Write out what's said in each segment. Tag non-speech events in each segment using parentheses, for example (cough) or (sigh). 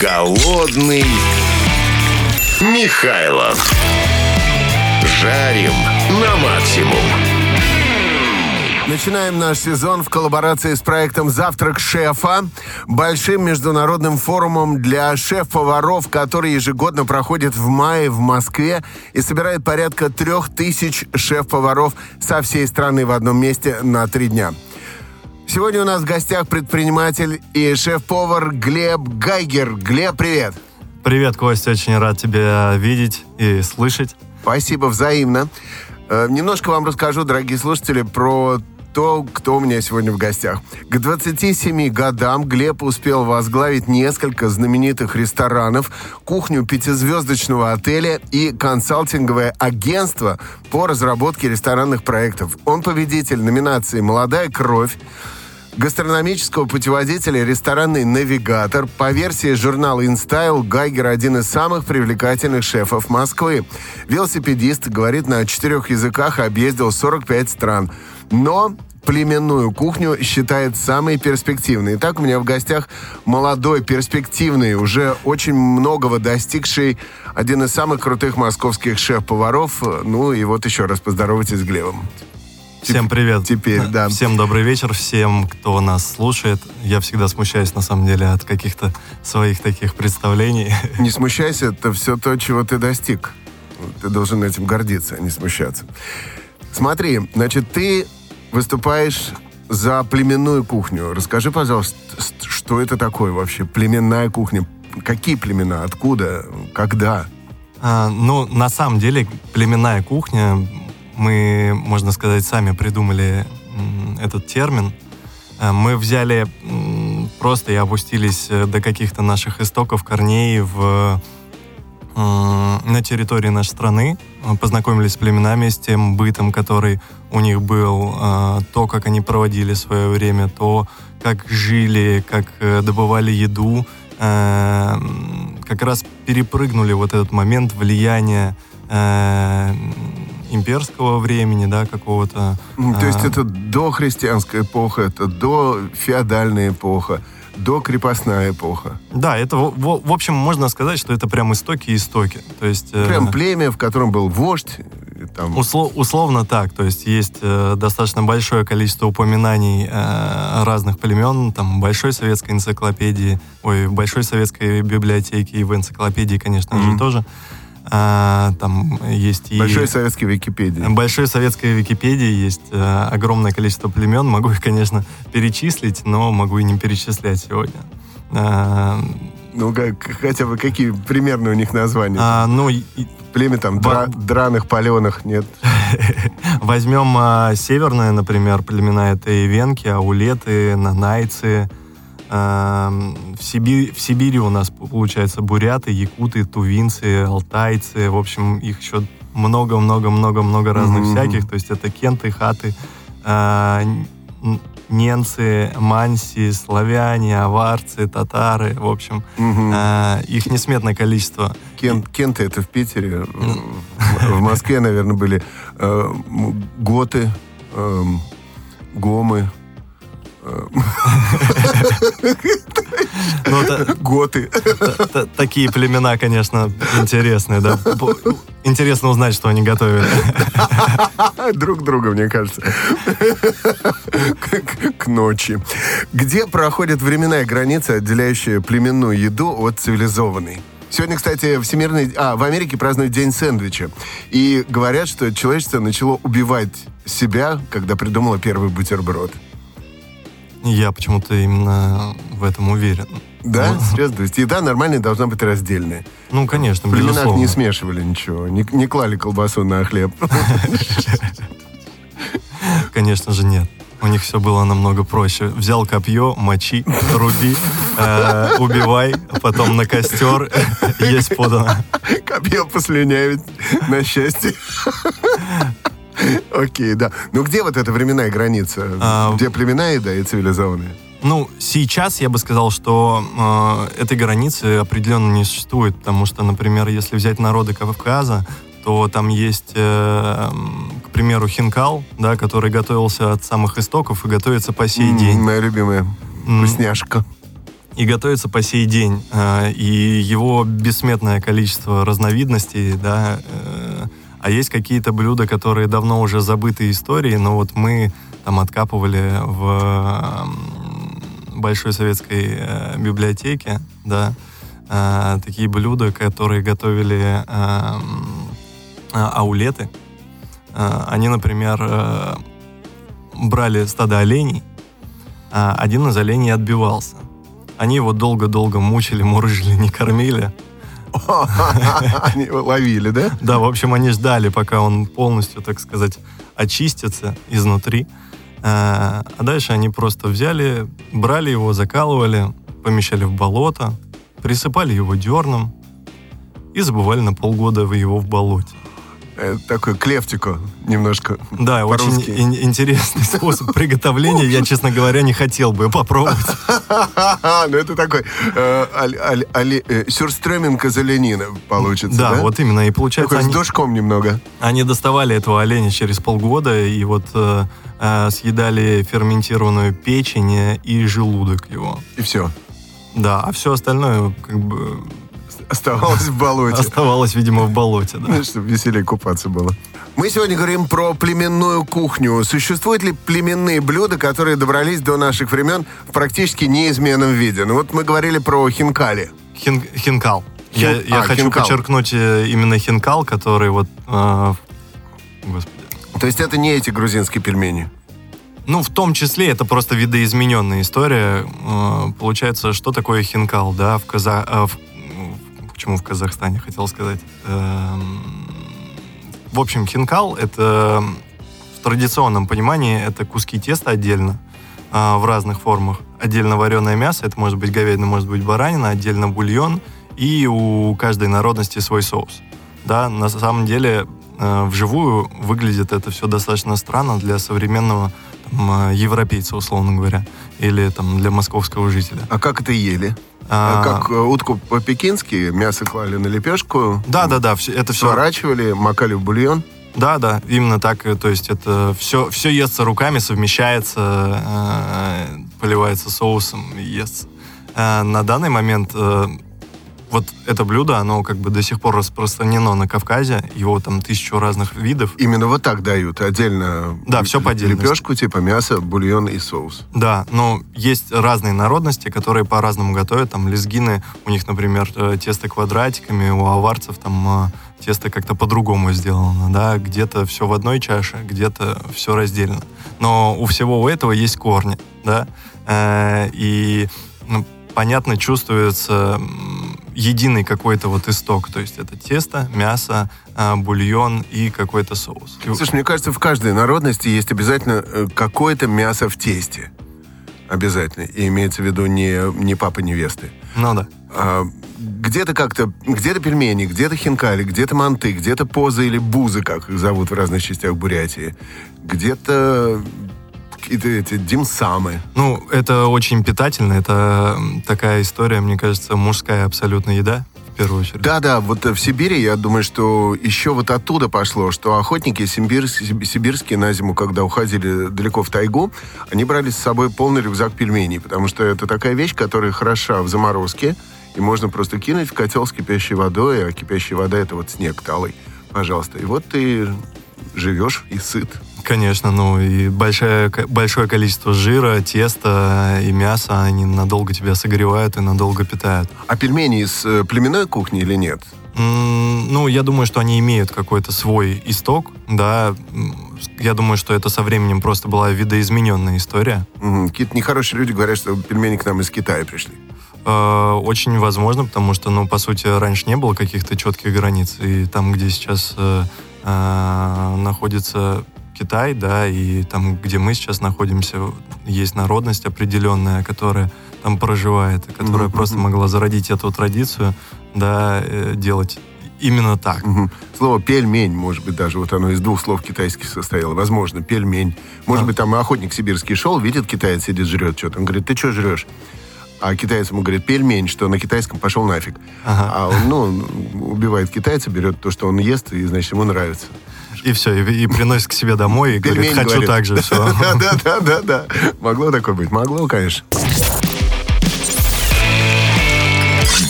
Голодный Михайлов. Жарим на максимум. Начинаем наш сезон в коллаборации с проектом «Завтрак шефа», большим международным форумом для шеф-поваров, который ежегодно проходит в мае в Москве и собирает порядка трех тысяч шеф-поваров со всей страны в одном месте на три дня. Сегодня у нас в гостях предприниматель и шеф-повар Глеб Гайгер. Глеб, привет! Привет, Костя, очень рад тебя видеть и слышать. Спасибо, взаимно. Э, Немножко вам расскажу, дорогие слушатели, про то, кто у меня сегодня в гостях. К 27 годам Глеб успел возглавить несколько знаменитых ресторанов, кухню пятизвездочного отеля и консалтинговое агентство по разработке ресторанных проектов. Он победитель номинации «Молодая кровь», гастрономического путеводителя «Ресторанный навигатор». По версии журнала InStyle, Гайгер – один из самых привлекательных шефов Москвы. Велосипедист, говорит на четырех языках, объездил 45 стран. Но племенную кухню считает самой перспективной. Итак, у меня в гостях молодой, перспективный, уже очень многого достигший, один из самых крутых московских шеф-поваров. Ну и вот еще раз поздоровайтесь с Глебом. Всем привет. Теперь, да. Всем добрый вечер, всем, кто нас слушает. Я всегда смущаюсь, на самом деле, от каких-то своих таких представлений. Не смущайся, это все то, чего ты достиг. Ты должен этим гордиться, а не смущаться. Смотри, значит, ты выступаешь за племенную кухню. Расскажи, пожалуйста, что это такое вообще? Племенная кухня. Какие племена? Откуда? Когда? А, ну, на самом деле, племенная кухня, мы, можно сказать, сами придумали этот термин. А, Мы взяли просто и опустились э, до каких-то наших истоков, корней в м, на территории нашей страны, э, познакомились с племенами, с тем бытом, который у них был, э, то, как они проводили свое время, то, как жили, как э, добывали еду, э, как раз перепрыгнули вот этот момент влияния э, имперского времени, да, какого-то. М, То есть А. это до христианская эпоха, это до феодальная эпоха, до крепостная эпоха. Да, это, в, в- общем, можно сказать, что это прям истоки-истоки. То есть... э, Прям племя, в котором был вождь. и Там, Усло- условно так, то есть есть э, достаточно большое количество упоминаний э, разных племен, там большой советской энциклопедии, ой, в большой советской библиотеке и в энциклопедии, конечно Мгм. же, тоже. А, там есть и Большой советский Википедии. большой советской Википедии есть э, огромное количество племен, могу их, конечно, перечислить, но могу и не перечислять сегодня. А, Ну, как, хотя бы какие примерно у них названия? а, ну, и- Племя там дра- драных, паленых, нет? (laughs) Возьмем а, северные, например, племена, это и венки, аулеты, нанайцы. В, Сиби- в Сибири у нас, получается, буряты, якуты, тувинцы, алтайцы. В общем, их еще много-много-много-много разных Мгм. всяких. То есть это кенты, хаты, а, ненцы, манси, славяне, аварцы, татары. В общем, Мгм. а, их несметное количество. Кен- Кенты это в Питере. В в Москве, наверное, были э, готы, эм, гомы, готы. Т- т- Такие племена, конечно, интересные, да. Интересно узнать, что они готовили. Друг друга, мне кажется. К- К ночи. Где проходит временная граница, отделяющая племенную еду от цивилизованной? Сегодня, кстати, всемирный... А, в Америке празднуют День сэндвича. И говорят, что человечество начало убивать себя, когда придумало первый бутерброд. Я почему-то именно в этом уверен. Да? Ну, Серьезно? То есть еда нормальная должна быть раздельная. Ну, конечно, В племенах безусловно. не смешивали ничего, не, не клали колбасу на хлеб. (laughs) Конечно же, нет. У них все было намного проще. Взял копье, мочи, руби, э, убивай, потом на костер (laughs) есть подано. Копье послюнявить, на счастье. (laughs) (laughs) Окей, да. Ну где вот эта временная граница? А, Где племенная еда и цивилизованная? Ну, сейчас я бы сказал, что э, этой границы определенно не существует, потому что, например, если взять народы Кавказа, то там есть, э, к примеру, хинкал, да, который готовился от самых истоков и готовится по сей М, день. Моя любимая вкусняшка. и готовится по сей день. Э, и его бессметное количество разновидностей, да, э, а есть какие-то блюда, которые давно уже забыты истории, но вот мы там откапывали в Большой советской э, библиотеке, да, такие блюда, которые готовили аулеты. Они, например, брали стадо оленей, один из оленей отбивался. Они его долго-долго мучили, мурыжили, не кормили. (laughs) Они ловили, да? Да, в общем, они ждали, пока он полностью, так сказать, очистится изнутри. А, а дальше они просто взяли, брали его, закалывали, помещали в болото, присыпали его дерном и забывали на полгода его в болоте. Э, такой клевтико немножко. Да, очень интересный способ приготовления. Я, честно говоря, не хотел бы попробовать. (laughs) Ну, это такой э, э, сюрстреминг из оленины получится, да? вот именно. И получается... Такой с душком немного. Они доставали этого оленя через полгода и вот съедали ферментированную печень и желудок его. И все. Да, а все остальное как бы Оставалось в болоте. Оставалось, видимо, в болоте, да. Чтобы веселее купаться было. Мы сегодня говорим про племенную кухню. Существуют ли племенные блюда, которые добрались до наших времен в практически неизменном виде? Ну вот мы говорили про хинкали. Хин, хинкал. Хин... Я, я а, хочу хинкал. подчеркнуть э, именно хинкал, который вот... Э, господи. То есть это не эти грузинские пельмени? Ну, в том числе это просто видоизмененная история. Э, получается, что такое хинкал, да, в, Каза... Э, в почему в Казахстане, хотел сказать. Эм, в общем, хинкал — это в традиционном понимании это куски теста отдельно, а, в разных формах. Отдельно вареное мясо, это может быть говядина, может быть баранина, отдельно бульон, и у каждой народности свой соус. Да, на самом деле э, вживую выглядит это все достаточно странно для современного там, европейца, условно говоря, или там для московского жителя. А как это ели? А, как э, утку по-пекински, мясо клали на лепешку. Да, да, да, это все. Сворачивали, макали в бульон. Да, да, именно так. То есть это все, все естся руками, совмещается, э, поливается соусом и естся. Э, на данный момент вот это блюдо, оно как бы до сих пор распространено на Кавказе, его там тысячу разных видов. Именно вот так дают, отдельно да, все по отдельности. Лепешку, типа мясо, бульон и соус. Да, но есть разные народности, которые по-разному готовят. Там лезгины, у них, например, э, тесто квадратиками, у аварцев там э, тесто как-то по-другому сделано, да, где-то все в одной чаше, где-то все раздельно. Но у всего этого есть корни, да, э, и ну, понятно чувствуется единый какой-то вот исток. То есть это тесто, мясо, а, бульон и какой-то соус. Слушай, мне кажется, в каждой народности есть обязательно э, какое-то мясо в тесте. Обязательно. И имеется в виду не, не папа невесты. Ну да. А, где-то как-то, где-то пельмени, где-то хинкали, где-то манты, где-то позы или бузы, как их зовут в разных частях Бурятии. Где-то какие-то эти димсамы. Ну, это очень питательно. Это такая история, мне кажется, мужская абсолютно еда в первую очередь. Да-да, вот в Сибири, я думаю, что еще вот оттуда пошло, что охотники сибирские, сибирские на зиму, когда уходили далеко в тайгу, они брали с собой полный рюкзак пельменей, потому что это такая вещь, которая хороша в заморозке, и можно просто кинуть в котел с кипящей водой, а кипящая вода — это вот снег талый. Пожалуйста. И вот ты живешь и сыт. Конечно, ну и большое, большое количество жира, теста и мяса, они надолго тебя согревают и надолго питают. А пельмени из э, племенной кухни или нет? ну, я думаю, что они имеют какой-то свой исток, да. Я думаю, что это со временем просто была видоизмененная история. Угу. Какие-то нехорошие люди говорят, что пельмени к нам из Китая пришли. Э, очень возможно, потому что, ну, по сути, раньше не было каких-то четких границ. И там, где сейчас э, э, находится Китай, да, и там, где мы сейчас находимся, есть народность определенная, которая там проживает, которая mm-hmm. просто могла зародить эту традицию, да, э, делать именно так. Угу. Слово пельмень, может быть, даже вот оно из двух слов китайских состояло. Возможно, пельмень. Может а. быть, там охотник сибирский шел, видит, китаец сидит, жрет что-то. Он говорит, ты что жрешь? А китаец ему говорит, пельмень, что на китайском пошел нафиг. Ага. А он, ну, убивает китайца, берет то, что он ест, и, значит, ему нравится. И все, и, и приносит к себе домой, и говорит, хочу говорит. так же, все. (laughs) Да-да-да-да. Могло такое быть? Могло, конечно.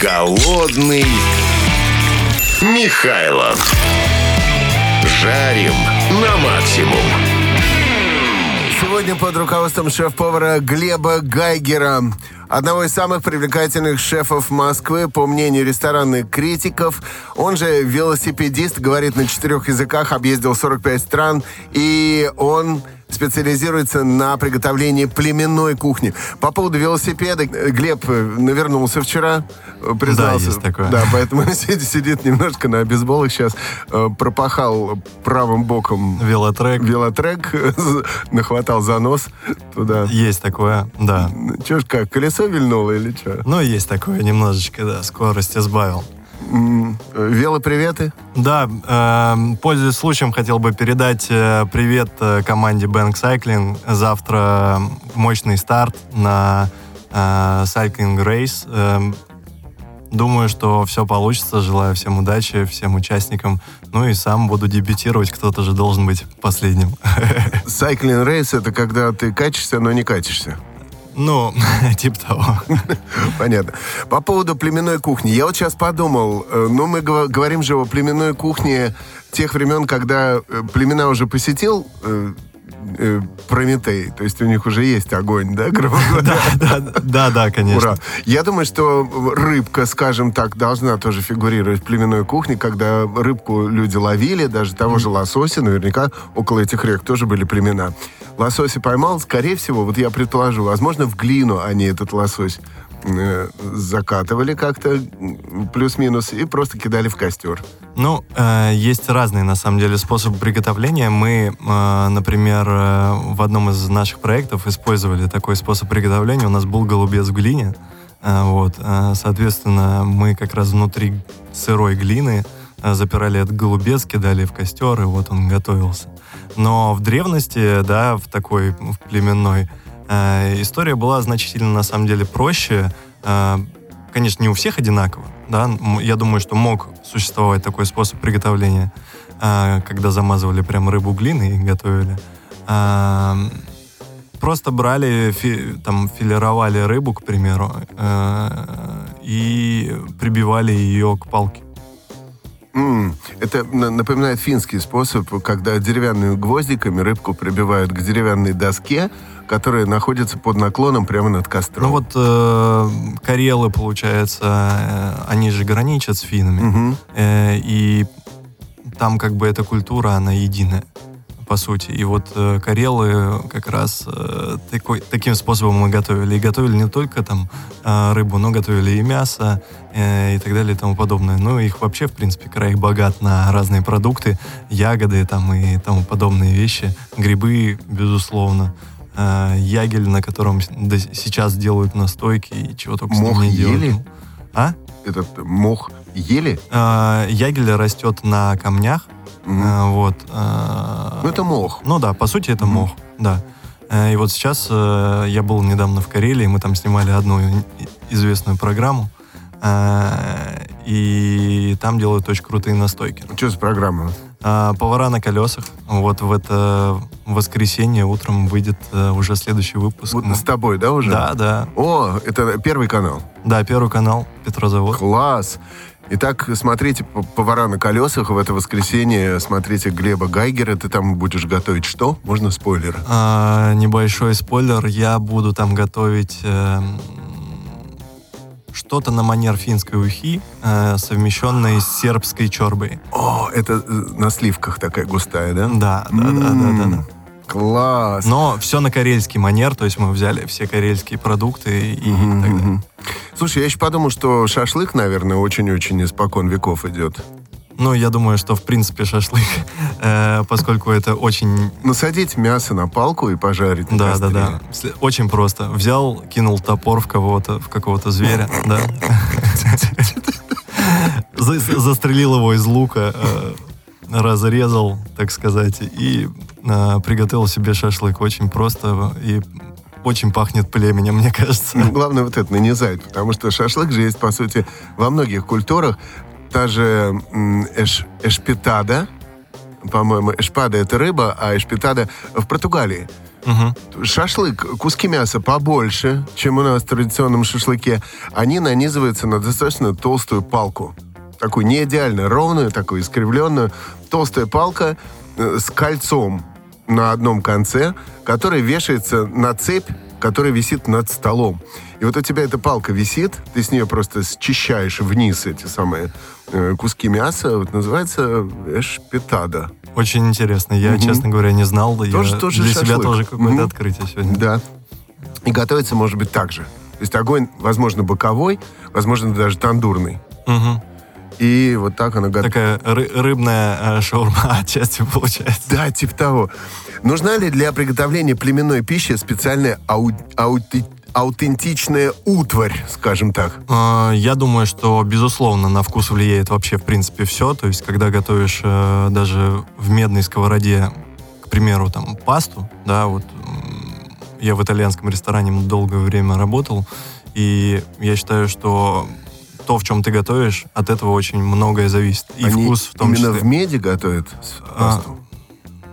Голодный Михайлов. Жарим на максимум. Сегодня под руководством шеф-повара Глеба Гайгера, одного из самых привлекательных шефов Москвы, по мнению ресторанных критиков. Он же велосипедист, говорит на четырех языках, объездил 45 стран, и он специализируется на приготовлении племенной кухни. По поводу велосипеда, Глеб навернулся вчера, признался. Да, есть такое. Да, поэтому (laughs) сидит, сидит немножко на бейсболах сейчас, э, пропахал правым боком Велотрек. велотрек, (laughs) нахватал за нос туда. Есть такое, да. Че ж как, колесо вильнуло или что? Ну, есть такое немножечко, да, скорости сбавил. Велоприветы? Да, э, пользуясь случаем, хотел бы передать э, привет э, команде Bank Cycling. Завтра мощный старт на э, Cycling Race. Э, думаю, что все получится. Желаю всем удачи, всем участникам. Ну и сам буду дебютировать. Кто-то же должен быть последним. (laughs) Cycling race это когда ты качешься, но не катишься. Ну, (laughs) типа того. Понятно. По поводу племенной кухни. Я вот сейчас подумал, э, ну, мы говорим же о племенной кухне тех времен, когда э, племена уже посетил э, Прометей. То есть у них уже есть огонь, да, грубо (laughs) говоря? Да, да, да, конечно. Ура. Я думаю, что рыбка, скажем так, должна тоже фигурировать в племенной кухне, когда рыбку люди ловили, даже того же лосося, наверняка около этих рек тоже были племена. Лосося поймал, скорее всего, вот я предположу, возможно, в глину они этот лосось закатывали как-то плюс-минус и просто кидали в костер. Ну, э, есть разные, на самом деле, способы приготовления. Мы, э, например, э, в одном из наших проектов использовали такой способ приготовления. У нас был голубец в глине. Э, вот, э, соответственно, мы как раз внутри сырой глины э, запирали этот голубец, кидали в костер, и вот он готовился. Но в древности, да, в такой в племенной, э, история была значительно, на самом деле, проще. Э, конечно, не у всех одинаково, да. Я думаю, что мог существовать такой способ приготовления, э, когда замазывали прям рыбу глиной и готовили. Просто брали, там, филировали рыбу, к примеру, э, и прибивали ее к палке. М, Это на- напоминает финский способ, когда деревянными гвоздиками рыбку прибивают к деревянной доске, которая находится под наклоном прямо над костром. Ну вот э, карелы, получается, э, они же граничат с финами. Э, и там как бы эта культура, она единая, по сути. И вот э, карелы как раз э, такой, таким способом мы готовили. И готовили не только там э, рыбу, но готовили и мясо, э, и так далее, и тому подобное. Ну, их вообще, в принципе, край богат на разные продукты, ягоды там и тому подобные вещи. Грибы, безусловно. Э, ягель, на котором до сейчас делают настойки и чего только Мох не делают. ели? А? Этот мох ели? Э, ягель растет на камнях, вот. э, Ну, это мох. Ну да, по сути это мох, да. Э, И вот сейчас э, я был недавно в Карелии, мы там снимали одну известную программу, э, и там делают очень крутые настойки. Что за программа? А, Повара на колесах. Вот в это воскресенье утром выйдет э, уже следующий выпуск. Вот Мы- с тобой, да, уже? Да, да. О, это первый канал. Да, первый канал Петрозавод. Класс. Итак, смотрите «П- «Повара на колесах» в это воскресенье. Смотрите Глеба Гайгера. Ты там будешь готовить что? Можно спойлеры? А, небольшой спойлер. Я буду там готовить эм, что-то на манер финской ухи, э, совмещенной с сербской чорбой. О, это э, на сливках такая густая, да? Да, да, да, да, да, да. Класс. Но все на карельский манер, то есть мы взяли все карельские продукты и Мгм, так далее. Слушай, я еще подумал, что шашлык, наверное, очень-очень испокон веков идет. Ну, я думаю, что в принципе шашлык, (laughs) э, поскольку это очень Насадить мясо на палку и пожарить Да, да, да. Очень просто. Взял, кинул топор в кого-то, в какого-то зверя, (laughs) да. За- Застрелил его из лука, э, разрезал, так сказать, и приготовил себе шашлык. Очень просто и очень пахнет племенем, мне кажется. Ну, Главное вот это нанизать, потому что шашлык же есть, по сути, во многих культурах. Та же эш- эшпитада, по-моему, эшпада — это рыба, а эшпитада в Португалии. Мгм. Шашлык, куски мяса побольше, чем у нас в традиционном шашлыке. Они нанизываются на достаточно толстую палку. Такую не идеально ровную, такую искривленную. Толстая палка э, с кольцом на одном конце, который вешается на цепь, которая висит над столом. И вот у тебя эта палка висит, ты с нее просто счищаешь вниз эти самые э, куски мяса. Вот называется эшпетада. Очень интересно. Я, Мгм. честно говоря, не знал. Тоже- Я тоже для себя шашлык. тоже какое-то Мгм. открытие сегодня. Да. И готовится, может быть, так же. То есть огонь, возможно, боковой, возможно, даже тандурный. Мгм. И вот так оно готовится. Такая ры- рыбная э, шаурма (laughs) отчасти получается. Да, типа того. Нужна ли для приготовления племенной пищи специальная ау- аути- аутентичная утварь, скажем так? Э, Я думаю, что, безусловно, на вкус влияет вообще, в принципе, все. То есть, когда готовишь э, даже в медной сковороде, к примеру, там, пасту, да, вот м, я в итальянском ресторане долгое время работал, и я считаю, что то, в чем ты готовишь, от этого очень многое зависит. И Они вкус в том именно числе. в меди готовят с- А, пасту?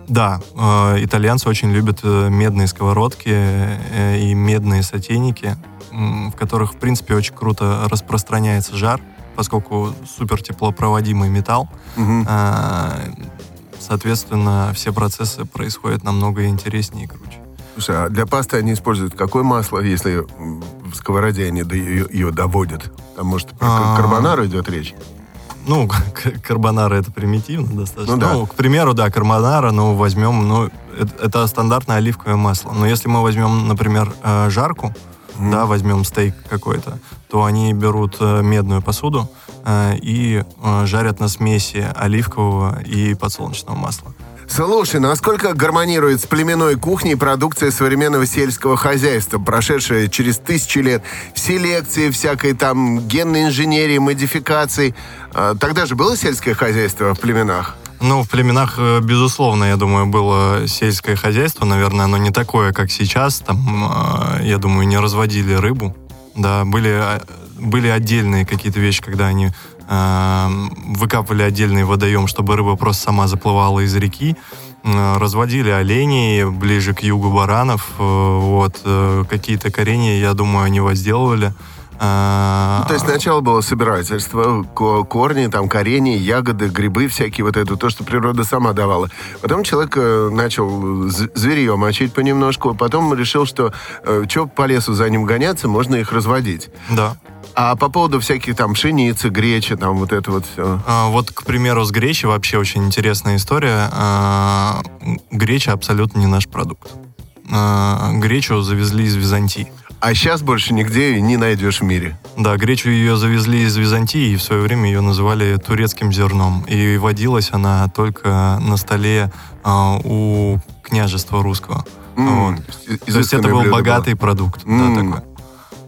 Да, э, итальянцы очень любят э, медные сковородки э, и медные сотейники, м, в которых, в принципе, очень круто распространяется жар, поскольку супер теплопроводимый металл. Мгм. А, Соответственно, все процессы происходят намного интереснее и круче. Слушай, а для пасты они используют какое масло, если в сковороде они ее, ее доводят? Там, может, про А. карбонару идет речь? Ну, (laughs) карбонара это примитивно достаточно. Ну Ну, да. к примеру, да, карбонара, ну, возьмем, ну, это, это стандартное оливковое масло. Но если мы возьмем, например, э, жарку, Мгм. да, возьмем стейк какой-то, то они берут э, медную посуду э, и жарят на смеси оливкового и подсолнечного масла. Слушай, насколько гармонирует с племенной кухней продукция современного сельского хозяйства, прошедшая через тысячи лет селекции, всякой там генной инженерии, модификаций? А, Тогда же было сельское хозяйство в племенах? Ну, в племенах, э, безусловно, я думаю, было сельское хозяйство, наверное, оно не такое, как сейчас. Там, э, я думаю, не разводили рыбу. Да, были, э, были отдельные какие-то вещи, когда они выкапывали отдельный водоем, чтобы рыба просто сама заплывала из реки. Разводили оленей ближе к югу баранов. э, Вот. э, Какие-то коренья, я думаю, они возделывали. Э, Ну, то есть сначала было собирательство, ко- корни, там, корени, ягоды, грибы всякие, вот это, то, что природа сама давала. Потом человек э, начал зверье мочить понемножку, потом решил, что что по лесу за ним гоняться, можно их разводить. Да. А по поводу всяких там пшеницы, гречи, там вот это вот все. А, Вот, к примеру, с гречей вообще очень интересная история. А, Греча абсолютно не наш продукт. А, Гречу завезли из Византии. А сейчас больше нигде ее не найдешь в мире. Да, гречу ее завезли из Византии, и в свое время ее называли турецким зерном. И водилась она только на столе а, у княжества русского. М, Вот. то есть То есть это был блюдо было. богатый продукт. да, М. такой.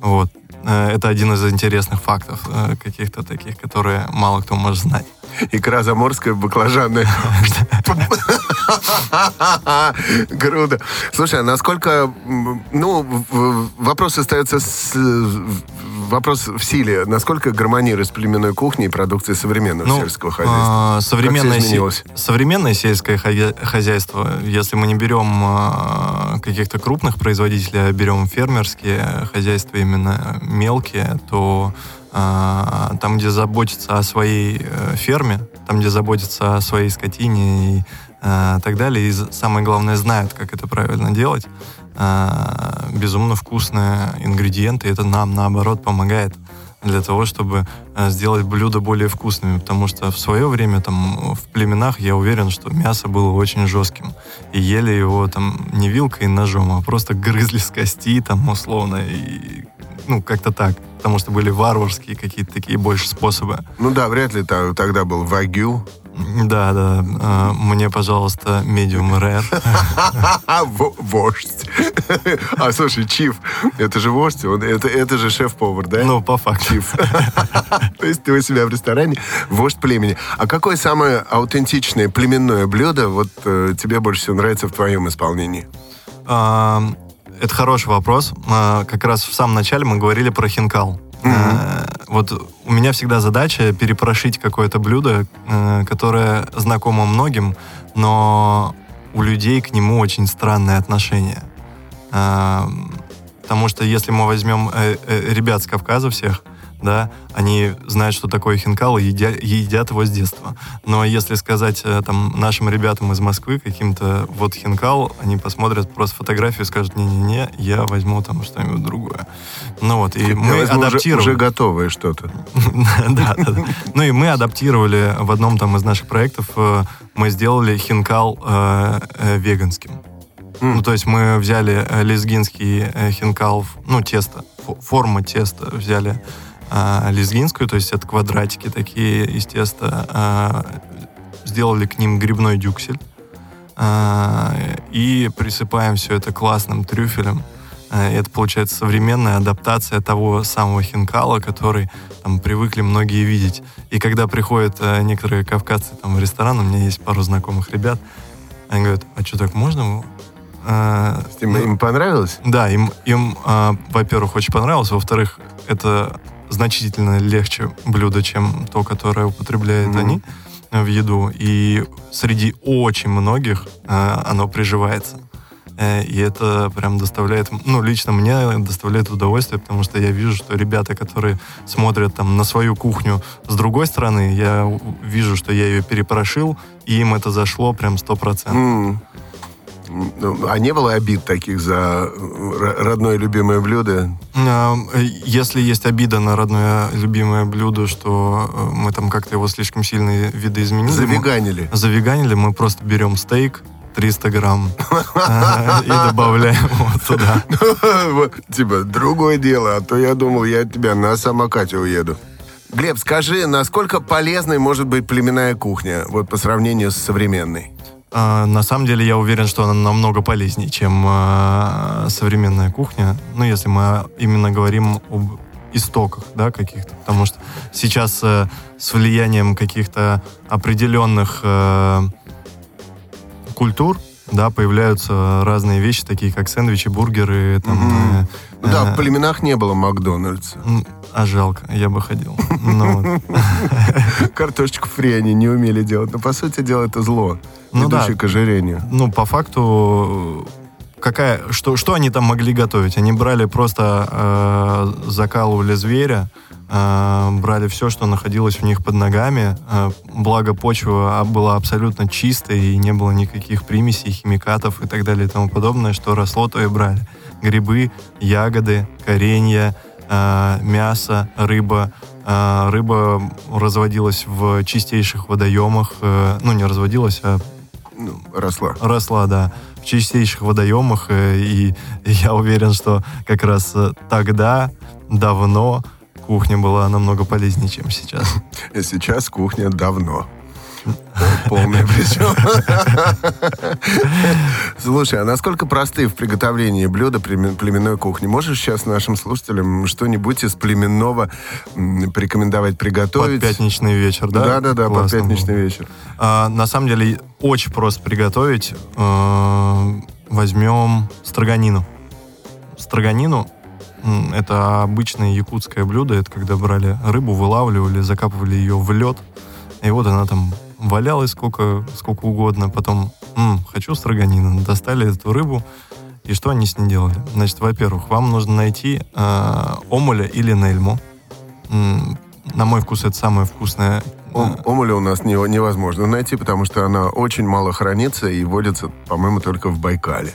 Вот. Э, Это один из интересных фактов, э, каких-то таких, которые мало кто может знать. Икра заморская, баклажанная. Круто. Слушай, а насколько... Ну, вопрос остается... с- Вопрос в силе. Насколько гармонирует с племенной кухней и продукцией современного Ну, сельского хозяйства? а, современное, се- сельское хозя- хозяйство, если мы не берем а, каких-то крупных производителей, а берем фермерские хозяйства именно мелкие, то там, где заботятся о своей э, ферме, там, где заботятся о своей скотине и а, так далее, и самое главное, знают, как это правильно делать, а, безумно вкусные ингредиенты, и это нам, наоборот, помогает для того, чтобы э, сделать блюда более вкусными, потому что в свое время там в племенах я уверен, что мясо было очень жестким, и ели его там не вилкой и ножом, а просто грызли с кости там условно, и ну как-то так, потому что были варварские какие-то такие больше способы. Ну да, вряд ли тогда был вагю. Да, да, э, мне, пожалуйста. А, (laughs) во- вождь. А, слушай, Чиф, это же вождь, он- это, это же шеф-повар, да? Ну, по факту. Чиф. (laughs) То есть ты у себя в ресторане вождь племени. А какое самое аутентичное племенное блюдо вот э, тебе больше всего нравится в твоем исполнении? Это хороший вопрос. А, Как раз в самом начале мы говорили про хинкал. Э, Вот у меня всегда задача перепрошить какое-то блюдо, э, которое знакомо многим, но у людей к нему очень странное отношение. А, потому что если мы возьмем э, э, ребят с Кавказа всех, да, они знают, что такое хинкал и едят, едят его с детства. Но если сказать э, там нашим ребятам из Москвы каким-то вот хинкал, они посмотрят просто фотографию и скажут, не-не-не, я возьму там что-нибудь другое. Ну вот, и мы адаптировали. Уже, уже готовое что-то. (laughs) Да, да, да. Ну и мы адаптировали в одном там из наших проектов, э, мы сделали хинкал э, веганским. Ну, то есть мы взяли лезгинский хинкал, ну, тесто, форма теста взяли а, лезгинскую, то есть это квадратики такие из теста. А, сделали к ним грибной дюксель. А, и присыпаем все это классным трюфелем. А, это получается современная адаптация того самого хинкала, который там привыкли многие видеть. И когда приходят а, некоторые кавказцы там в ресторан, у меня есть пару знакомых ребят, они говорят, а что так можно? А, им, ну, им понравилось? Да, им, им а, во-первых, очень понравилось, во-вторых, это значительно легче блюдо, чем то, которое употребляют mm-hmm. они в еду. И среди очень многих э, оно приживается. Э, и это прям доставляет, ну, лично мне доставляет удовольствие, потому что я вижу, что ребята, которые смотрят там на свою кухню с другой стороны, я вижу, что я ее перепрошил, и им это зашло прям сто процентов. Mm. Ну, а не было обид таких за э, родное любимое блюдо? А, если есть обида на родное любимое блюдо, что э, мы там как-то его слишком сильно видоизменили. Завеганили. Мы, завеганили, мы просто берем стейк, 300 грамм и добавляем (laughs) вот туда. Типа, другое дело, а то я думал, я от тебя на самокате уеду. Глеб, скажи, насколько полезной может быть племенная кухня вот по сравнению с современной? А, на самом деле я уверен, что она намного полезнее, чем а, современная кухня. Ну, если мы именно говорим об истоках, да, каких-то. Потому что сейчас э, с влиянием каких-то определенных э, культур, да, появляются разные вещи, такие как сэндвичи, бургеры, там. Mm-hmm. Э, да, в племенах не было Макдональдса. А жалко, я бы ходил. Ну (laughs) Картошечку фри они не умели делать. Но, по сути дела, это зло ну, ведущий да. к ожирению. Ну, по факту, какая, что, что они там могли готовить? Они брали просто, э, закалывали зверя, э, брали все, что находилось у них под ногами. Э, благо почва была абсолютно чистой, и не было никаких примесей, химикатов и так далее и тому подобное, что росло, то и брали. Грибы, ягоды, коренья, э, мясо, рыба, э, Рыба разводилась в чистейших водоемах. Э, ну, не разводилась, а ну, росла. Росла, да, в чистейших водоемах. Э, и я уверен, что как раз э, тогда, давно, кухня была намного полезнее, чем сейчас. (laughs) Сейчас кухня давно. Полная причем. (laughs) Слушай, а насколько просты в приготовлении блюда племенной кухни? Можешь сейчас нашим слушателям что-нибудь из племенного порекомендовать приготовить? Под пятничный вечер, да? Да-да-да, под пятничный вечер. А, на самом деле, очень просто приготовить. А, возьмем строганину. Строганину это обычное якутское блюдо. Это когда брали рыбу, вылавливали, закапывали ее в лед. И вот она там валялась сколько, сколько угодно, потом м, хочу строганина, достали эту рыбу, и что они с ней делали? Значит, во-первых, вам нужно найти э, омуля или нельму. М, на мой вкус это самое вкусное. Ом, омуля у нас не, невозможно найти, потому что она очень мало хранится и водится, по-моему, только в Байкале.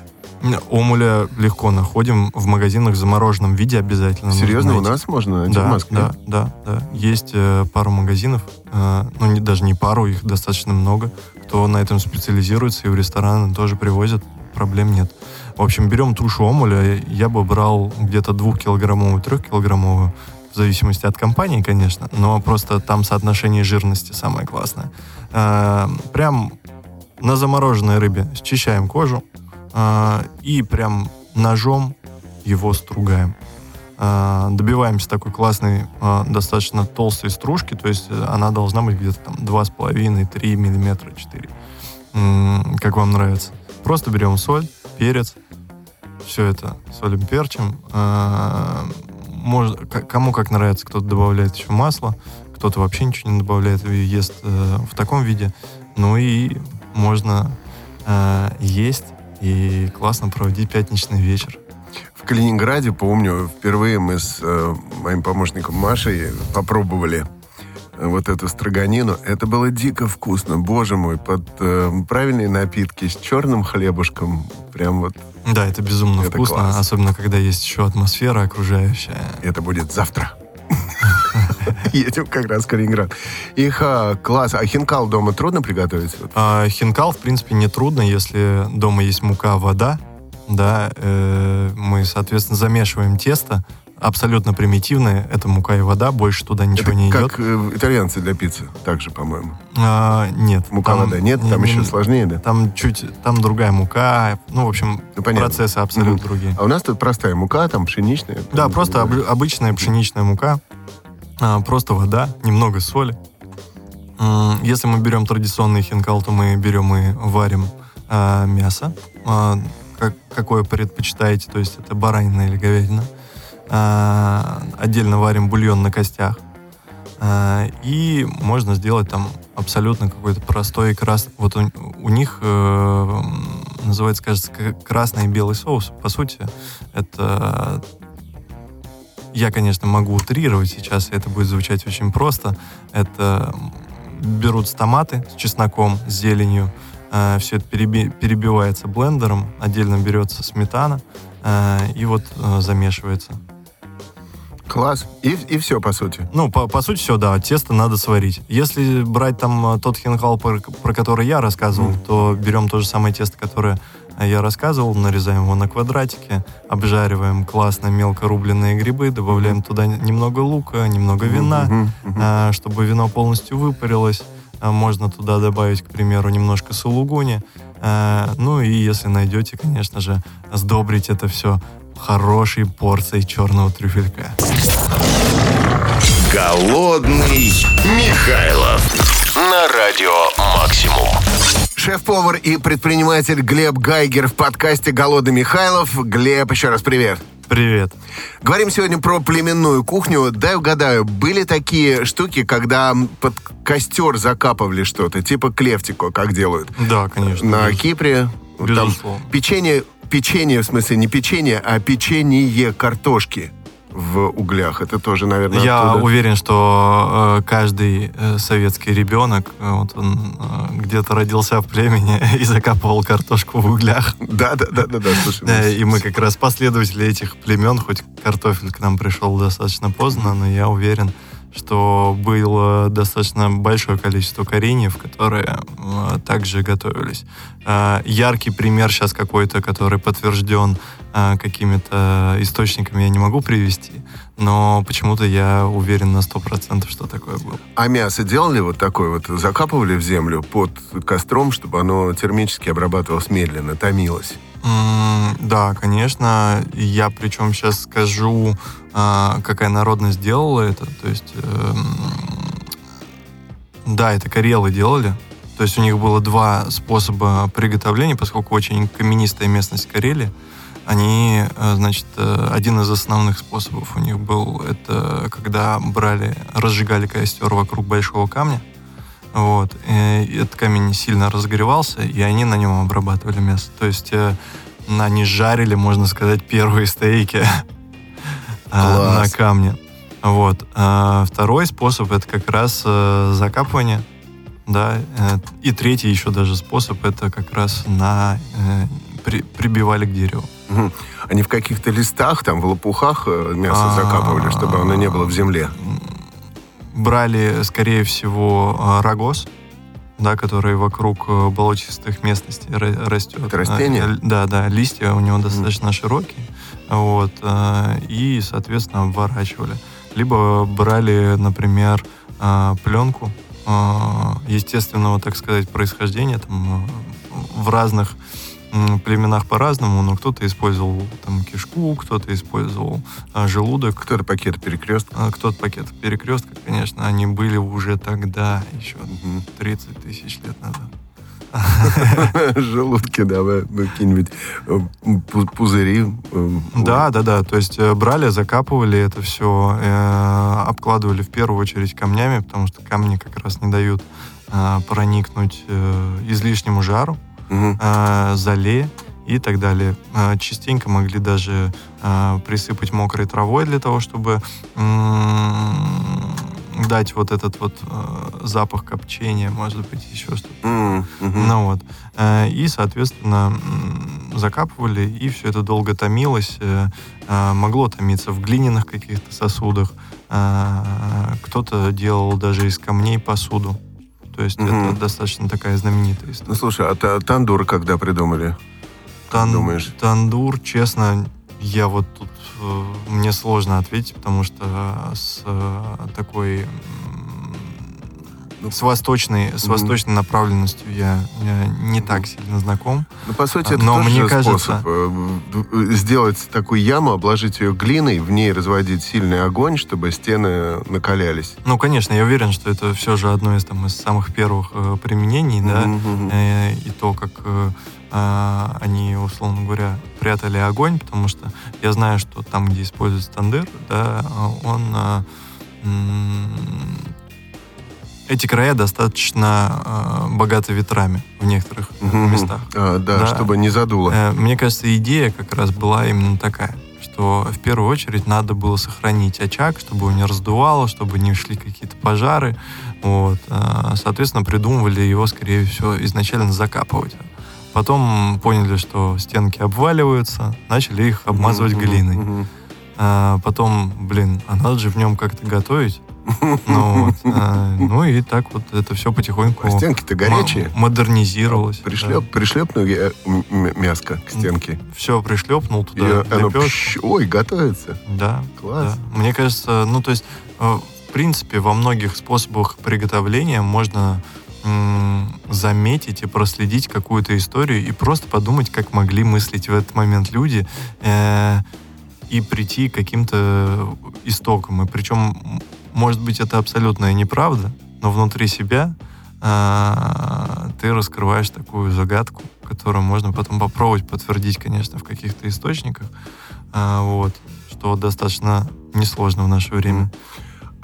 Омуля легко находим в магазинах в замороженном виде обязательно. Серьезно, у нас можно да, в Москве? Да, да, да. Есть э, пару магазинов, э, ну не, даже не пару, их достаточно много, кто на этом специализируется и в рестораны тоже привозят, проблем нет. В общем, берем тушу омуля, я бы брал где-то двухкилограммовую, трехкилограммовую, в зависимости от компании, конечно, но просто там соотношение жирности самое классное. Э, прям на замороженной рыбе счищаем кожу, а, и прям ножом его стругаем. А, добиваемся такой классной, а, достаточно толстой стружки, то есть э, она должна быть где-то там 2,5-3 миллиметра, 4. Как вам нравится. Просто берем соль, перец, все это солим, перчим. Может, кому как нравится, кто-то добавляет еще масло, кто-то вообще ничего не добавляет и ест э, в таком виде. Ну и можно э, есть и классно проводить пятничный вечер. В Калининграде, помню, впервые мы с э, моим помощником Машей попробовали вот эту строганину. Это было дико вкусно, боже мой, под э, правильные напитки с черным хлебушком. Прям вот Да, это безумно Это вкусно, класс. особенно когда есть еще атмосфера окружающая. это будет завтра. (laughs) Едем как раз в Калининград. Их а, класс. А хинкал дома трудно приготовить? А хинкал, в принципе, нетрудно, если дома есть мука, вода. Да, э, мы, соответственно, замешиваем тесто. Абсолютно примитивное. Это мука и вода, больше туда ничего Это не идет. как э, итальянцы для пиццы, также, по-моему. А, нет. Мука, там- вода. Нет, там не- еще не- сложнее, да? Там чуть, там другая мука. Ну, в общем, Ну, понятно. процессы абсолютно Мгм. другие. А у нас тут простая мука, там пшеничная. Да, просто об- обычная пшеничная мука, просто вода, немного соли. Если мы берем традиционный хинкал, то мы берем и варим а, мясо, а, как- какое предпочитаете, то есть это баранина или говядина. А, Отдельно варим бульон на костях. А, И можно сделать там абсолютно какой-то простой крас. Вот у, у них э, называется, кажется, красный и белый соус. По сути, это я, конечно, могу утрировать сейчас, и это будет звучать очень просто. Это берутся томаты с чесноком, с зеленью, все это переби- перебивается блендером, отдельно берется сметана, э, и вот э, замешивается. Класс. И, и все, по сути. Ну, по, по сути, все, да, тесто надо сварить. Если брать там э, тот хинкал, про, про который я рассказывал, Мгм. то берем то же самое тесто, которое э, я рассказывал, нарезаем его на квадратики, обжариваем классно мелко рубленые грибы, добавляем туда немного лука, немного вина, мгм. а, чтобы вино полностью выпарилось. Можно туда добавить, к примеру, немножко сулугуни. Ну и если найдете, конечно же, сдобрить это все хорошей порцией черного трюфелька. Голодный Михайлов на радио Максимум. Шеф-повар и предприниматель Глеб Гайгер в подкасте «Голодный Михайлов». Глеб, еще раз привет. Привет. Говорим сегодня про племенную кухню. Дай угадаю, были такие штуки, когда под костер закапывали что-то, типа клевтико, как делают? Да, конечно. На Без- Кипре. вот там Безусловно. печенье, печенье, в смысле не печенье, а печенье картошки в углях. Это тоже, наверное, Я оттуда. уверен, что э, каждый э, советский ребенок, э, вот он э, где-то родился в племени (laughs) и закапывал картошку в углях. Да, да, да, да, да, слушай. Да, и мы как раз последователи этих племен, хоть картофель к нам пришел достаточно поздно, но я уверен, что было достаточно большое количество кореньев, которые э, также готовились. Э, яркий пример сейчас какой-то, который подтвержден э, какими-то источниками, я не могу привести, но почему-то я уверен на 100%, что такое было. А мясо делали вот такое вот? Закапывали в землю под костром, чтобы оно термически обрабатывалось медленно, томилось? М, Да, конечно. Я причем сейчас скажу, какая народность делала это. То есть, эм, да, это карелы делали. То есть у них было два способа приготовления, поскольку очень каменистая местность Карелии. Они, э, значит, э, один из основных способов у них был, это когда брали, разжигали костер вокруг большого камня, вот, и этот камень сильно разогревался, и они на нем обрабатывали мясо. То есть э, они жарили, можно сказать, первые стейки э, на камне. Вот. А второй способ это как раз э, закапывание. Да. э, И третий еще даже способ это как раз на э, при- прибивали к дереву. Они в каких-то листах, там, в лопухах мясо А. закапывали, чтобы оно не было в земле. Брали, скорее всего, рогоз, да, который вокруг болотистых местностей ра- растет. Это растение? Да, да, листья у него достаточно широкие. Вот, э, и, соответственно, обворачивали. Либо брали, например, э, пленку э, естественного, так сказать, происхождения, там, в разных племенах по-разному, но кто-то использовал там кишку, кто-то использовал э, желудок, Кто-то пакет перекрестка. а кто-то пакет перекрестка, конечно, они были уже тогда, еще Мгм. 30 тысяч лет назад. (laughs) Желудки, да, какие-нибудь э, пу- пузыри. э, Да, да, да. То есть э, брали, закапывали это все, обкладывали в первую очередь камнями, потому что камни как раз не дают проникнуть излишнему жару, зале и так далее. Частенько могли даже присыпать мокрой травой для того, чтобы дать вот этот вот э, запах копчения, может быть, еще что-то. Мгм. Ну вот. Э, и, соответственно, закапывали, и все это долго томилось. э, э, могло томиться в глиняных каких-то сосудах. э, кто-то делал даже из камней посуду. То есть Мгм. это достаточно такая знаменитая Ну, история. слушай, а та- тандур когда придумали? Тан- думаешь? Тандур, честно, я вот тут э, мне сложно ответить, потому что с э, такой с восточной, с восточной направленностью я, я не так сильно знаком. Ну, по сути, это Но тоже мне же кажется- способ э, сделать такую яму, обложить ее глиной, в ней разводить сильный огонь, чтобы стены накалялись. Ну, конечно, я уверен, что это все же одно из, там, из самых первых э, применений, да. Э, и то, как э, а, они, условно говоря, прятали огонь, потому что я знаю, что там, где используется тандыр, да, он... м, эти края достаточно э, богаты ветрами в некоторых Мгм. местах. А, да, Да. чтобы не задуло. Э, Мне кажется, идея как раз была именно такая, что в первую очередь надо было сохранить очаг, чтобы его не раздувало, чтобы не шли какие-то пожары. Вот. Э, Соответственно, придумывали его, скорее всего, изначально закапывать. Потом поняли, что стенки обваливаются, начали их обмазывать глиной. А потом, блин, а надо же в нем как-то готовить. Ну, вот, э, ну и так вот это все потихоньку А стенки-то горячие. модернизировалось. Пришлеп, пришлепну я м- м- мяско к стенке. Все пришлепнул И туда, оно пш, ой, готовится. Да, Класс. да. Мне кажется, ну то есть, э, в принципе, во многих способах приготовления можно заметить и проследить какую-то историю и просто подумать, как могли мыслить в этот момент люди э, и прийти к каким-то истокам. И причем, может быть, это абсолютная неправда, но внутри себя э, ты раскрываешь такую загадку, которую можно потом попробовать подтвердить, конечно, в каких-то источниках. А, вот, что достаточно несложно в наше время.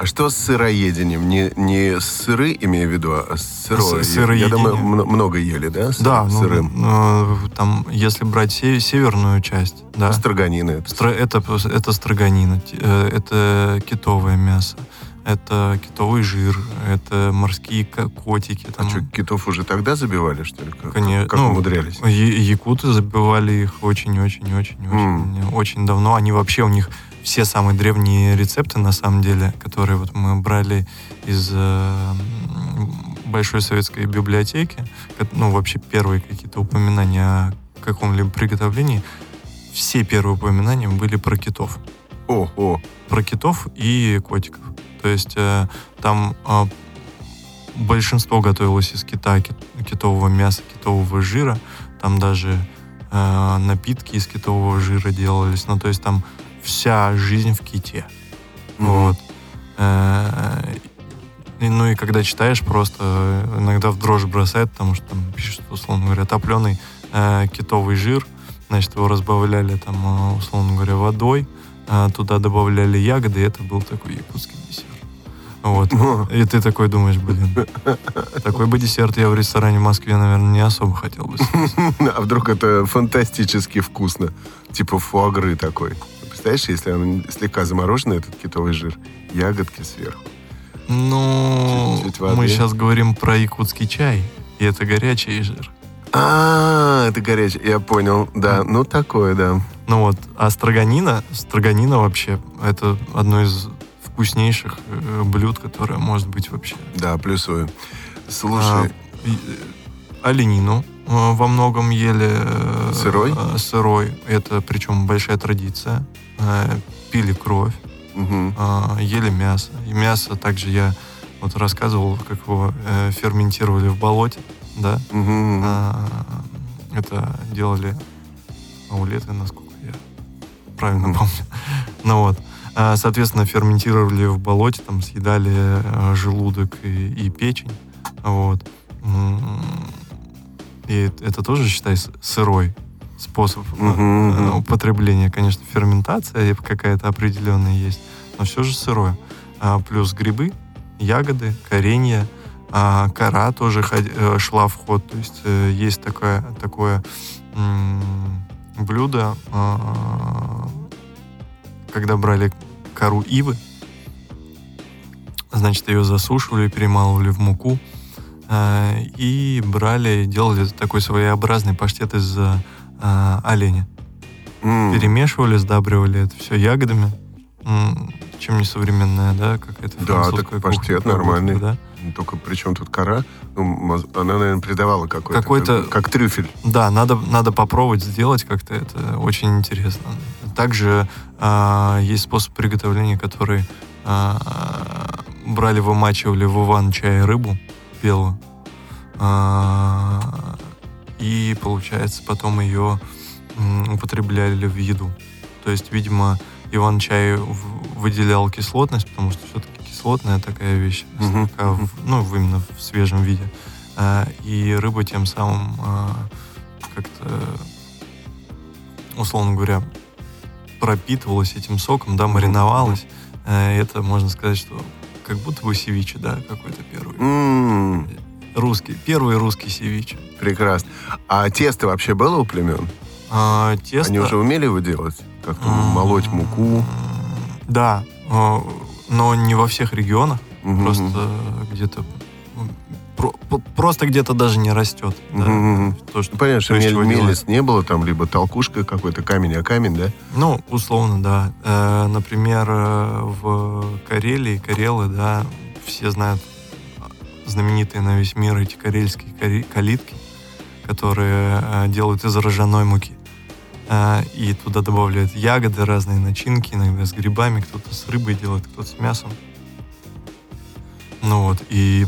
А что с сыроедением? Не, не сыры, имею в виду, а сырое. С- Я- Я сыроедение. думаю, мно- много ели, да? с Да, ну, сырым. э, там, если брать се- северную часть, да, Строганины. это. стро- это, это строганина, э, это китовое мясо, это китовый жир, это морские ко- котики. А Там, что, китов уже тогда забивали, что ли? Как, Коне- как ну, умудрялись? Я- Якуты забивали их очень-очень-очень-очень М. очень давно. Они вообще у них все самые древние рецепты, на самом деле, которые вот мы брали из э, Большой советской библиотеки, ну, вообще первые какие-то упоминания о каком-либо приготовлении, все первые упоминания были про китов. О, о. Про китов и котиков. То есть э, там э, большинство готовилось из кита, кит- китового мяса, китового жира. Там даже э, напитки из китового жира делались. Ну, то есть там вся жизнь в ките. Вот. Э, и, ну и когда читаешь, просто иногда в дрожь бросает, потому что там пишут, условно говоря, топленый э, китовый жир, значит, его разбавляли там, э, условно говоря, водой, э, туда добавляли ягоды, и это был такой якутский десерт. Вот. И ты такой думаешь, блин, такой бы десерт я в ресторане в Москве, наверное, не особо хотел бы. (laughs) А вдруг это фантастически вкусно? Типа фуагры такой. Представляешь, если он слегка замороженный, этот китовый жир, ягодки сверху. Ну, мы сейчас говорим про якутский чай, и это горячий жир. А, это горячий, я понял. Да, ну такое, да. Ну вот, а строганина, строганина вообще, это одно из вкуснейших э, блюд, которое может быть вообще. Да, плюсую. Слушай, И, э, оленину во многом ели. э, Сырой? э, Сырой. Это причем большая традиция. Э, Пили кровь, э, ели мясо. И мясо также я вот рассказывал, как его э, ферментировали в болоте, да. А, Это делали аулеты, насколько я правильно помню. (laughs) Ну вот. Соответственно, ферментировали в болоте, там съедали э, желудок и, и печень. Вот. И это тоже, считай, сырой способ мгм. употребления. Конечно, ферментация какая-то определенная есть, но все же сырое. А, Плюс грибы, ягоды, коренья, а, кора тоже э, шла в ход. То есть есть такое, такое м, блюдо, а, когда брали кору ивы, значит, ее засушивали, перемалывали в муку и брали, делали такой своеобразный паштет из а, оленя. М, Перемешивали, сдабривали это все ягодами. Чем не современная, да, какая-то Да, так кухня, паштет бы, нормальный. да? Только при чем тут кора? Ну, она, наверное, придавала какой-то... Какой-то- Как, как трюфель. Да, надо, надо попробовать сделать как-то, это очень интересно. Также а, есть способ приготовления, который а, брали, вымачивали в иван-чай рыбу белую, а, и, получается, потом ее употребляли в еду. То есть, видимо, иван-чай в- выделял кислотность, потому что все-таки кислотная такая вещь, слегка в- ну, именно в свежем виде. А, и рыба тем самым а, как-то, условно говоря, пропитывалась этим соком, да, мариновалась. Э, Это, можно сказать, что как будто бы севиче, да, какой-то первый. М, Русский, первый русский севиче. прекрасно. А тесто вообще было у племен? А, тесто... Они уже умели его делать? Как-то м, молоть муку? Да, но не во всех регионах. Мгм, Просто где-то... про- просто где-то даже не растет. да, мгм. то, что, Ну, понятно, что мель- делают. не было, там либо толкушка какой-то, камень, а камень, да? Ну, условно, да. Э, например, э, в Карелии, Карелы, да, все знают знаменитые на весь мир эти карельские калитки, которые э, делают из ржаной муки. Э, и туда добавляют ягоды, разные начинки, иногда с грибами, кто-то с рыбой делает, кто-то с мясом. Ну вот, и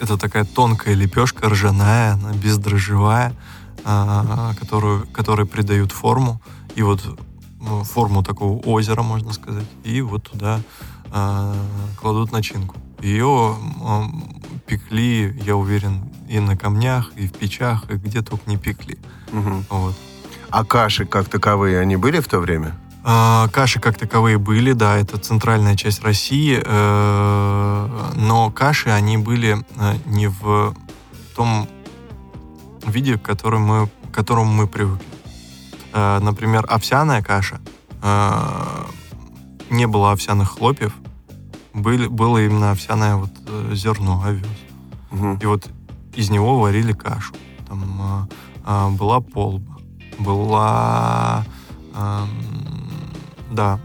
это такая тонкая лепешка ржаная, она бездрожжевая, а, которую, которые придают форму. И вот ну, форму такого озера, можно сказать. И вот туда а, кладут начинку. Ее пекли, я уверен, и на камнях, и в печах, и где только не пекли. Мгм. Вот. А каши как таковые, они были в то время? А, Каши как таковые были, да, это центральная часть России, э, но каши, они были э, не в том виде, к которому мы, к которому мы привыкли. Э, Например, овсяная каша, э, не было овсяных хлопьев, были, было именно овсяное вот зерно, овес. Мгм. И вот из него варили кашу. Там была полба, была... ам, да,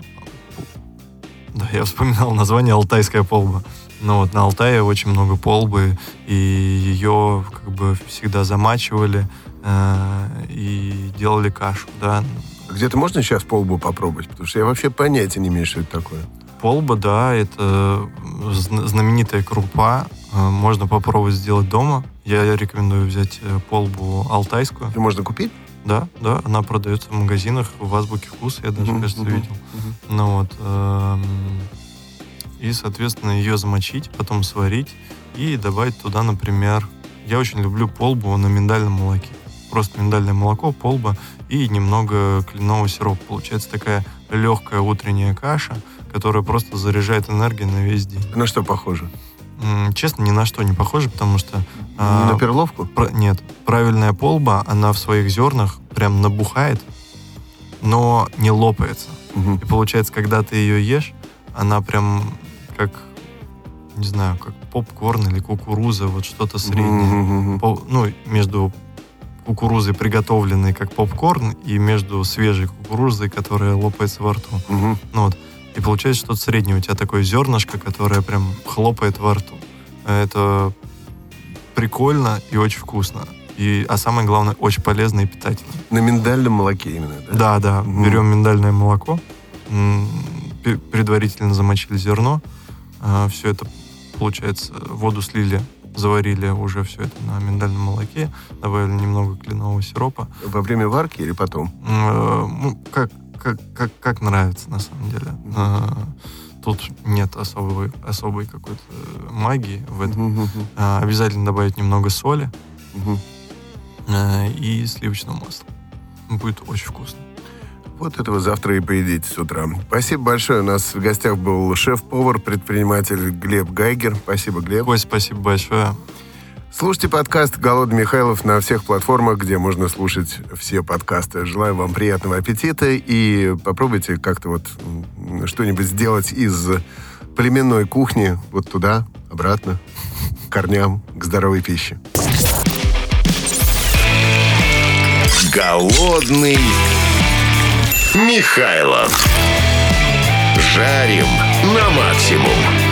да, я вспоминал название «Алтайская полба». Ну вот на Алтае очень много полбы, и ее как бы всегда замачивали э, и делали кашу, да. Где-то можно сейчас полбу попробовать? Потому что я вообще понятия не имею, что это такое. Полба, да, это зн- знаменитая крупа. Э, Можно попробовать сделать дома. Я рекомендую взять э, полбу алтайскую. Ее можно купить? Да, да, она продается в магазинах, в азбуке вкуса, я даже, Мгм, кажется, мгм, видел. мгм. Ну вот. эм, И, соответственно, ее замочить, потом сварить и добавить туда, например, я очень люблю полбу на миндальном молоке. Просто миндальное молоко, полба и немного кленового сиропа. Получается такая легкая утренняя каша, которая просто заряжает энергией на весь день. На что похоже? Честно, ни на что не похоже, потому что... Не а, на перловку? Про- Нет, правильная полба, она в своих зернах прям набухает, но не лопается. Мгм. И получается, когда ты ее ешь, она прям как, не знаю, как попкорн или кукуруза, вот что-то среднее. По- ну, между кукурузой, приготовленной как попкорн, и между свежей кукурузой, которая лопается во рту. Мгм. Ну вот. И получается что-то среднее. У тебя такое зернышко, которое прям хлопает во рту. Это прикольно и очень вкусно. И, а самое главное, очень полезно и питательно. На миндальном молоке именно, да? Да, да. Мгм. Берем миндальное молоко, предварительно замочили зерно. все это, получается, воду слили, заварили уже все это на миндальном молоке, добавили немного кленового сиропа. Во время варки или потом? Э, ну, как, как, как, как нравится, на самом деле. Э, Тут нет особой, особой какой-то магии в этом. Э, Обязательно добавить немного соли э, и сливочного масла. Будет очень вкусно. Вот этого завтра и поедите с утра. Спасибо большое. У нас в гостях был шеф-повар, предприниматель Глеб Гайгер. Спасибо, Глеб. Ой, спасибо большое. Слушайте подкаст «Голодный Михайлов» на всех платформах, где можно слушать все подкасты. Желаю вам приятного аппетита и попробуйте как-то вот что-нибудь сделать из племенной кухни вот туда, обратно, к корням, к здоровой пище. Голодный Михайлов. Жарим на максимум.